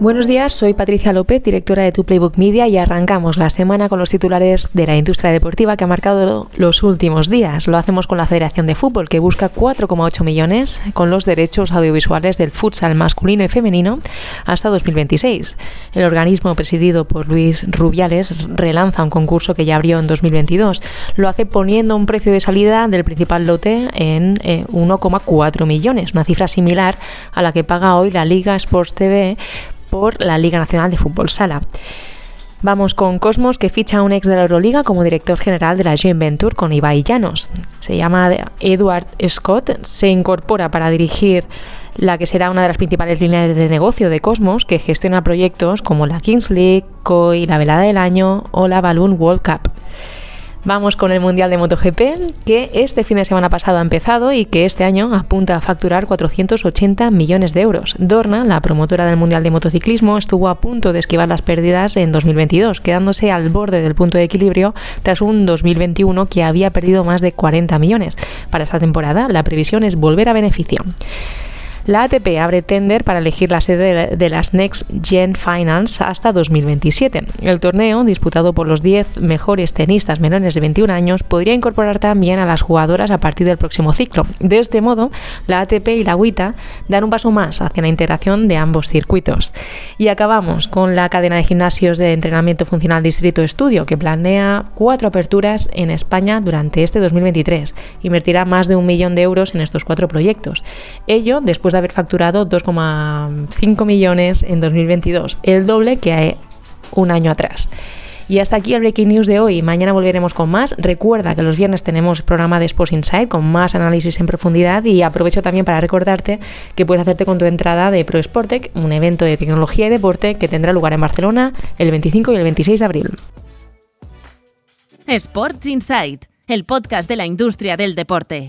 Buenos días, soy Patricia López, directora de Tu Playbook Media y arrancamos la semana con los titulares de la industria deportiva que ha marcado los últimos días. Lo hacemos con la Federación de Fútbol que busca 4,8 millones con los derechos audiovisuales del futsal masculino y femenino hasta 2026. El organismo presidido por Luis Rubiales relanza un concurso que ya abrió en 2022. Lo hace poniendo un precio de salida del principal lote en 1,4 eh, millones, una cifra similar a la que paga hoy la Liga Sports TV por la Liga Nacional de Fútbol Sala. Vamos con Cosmos, que ficha a un ex de la Euroliga como director general de la Joint Venture con Ibai Llanos. Se llama Edward Scott, se incorpora para dirigir la que será una de las principales líneas de negocio de Cosmos, que gestiona proyectos como la Kings League, COI, la Velada del Año o la Balloon World Cup. Vamos con el Mundial de MotoGP, que este fin de semana pasado ha empezado y que este año apunta a facturar 480 millones de euros. Dorna, la promotora del Mundial de Motociclismo, estuvo a punto de esquivar las pérdidas en 2022, quedándose al borde del punto de equilibrio tras un 2021 que había perdido más de 40 millones. Para esta temporada, la previsión es volver a beneficio. La ATP abre tender para elegir la sede de las Next Gen Finals hasta 2027. El torneo, disputado por los 10 mejores tenistas menores de 21 años, podría incorporar también a las jugadoras a partir del próximo ciclo. De este modo, la ATP y la WITA dan un paso más hacia la integración de ambos circuitos. Y acabamos con la cadena de gimnasios de entrenamiento funcional Distrito Estudio, que planea cuatro aperturas en España durante este 2023. Invertirá más de un millón de euros en estos cuatro proyectos. Ello después de haber facturado 2,5 millones en 2022, el doble que hay un año atrás. Y hasta aquí el Breaking News de hoy. Mañana volveremos con más. Recuerda que los viernes tenemos programa de Sports Insight con más análisis en profundidad y aprovecho también para recordarte que puedes hacerte con tu entrada de Pro Sportec, un evento de tecnología y deporte que tendrá lugar en Barcelona el 25 y el 26 de abril. Sports Insight, el podcast de la industria del deporte.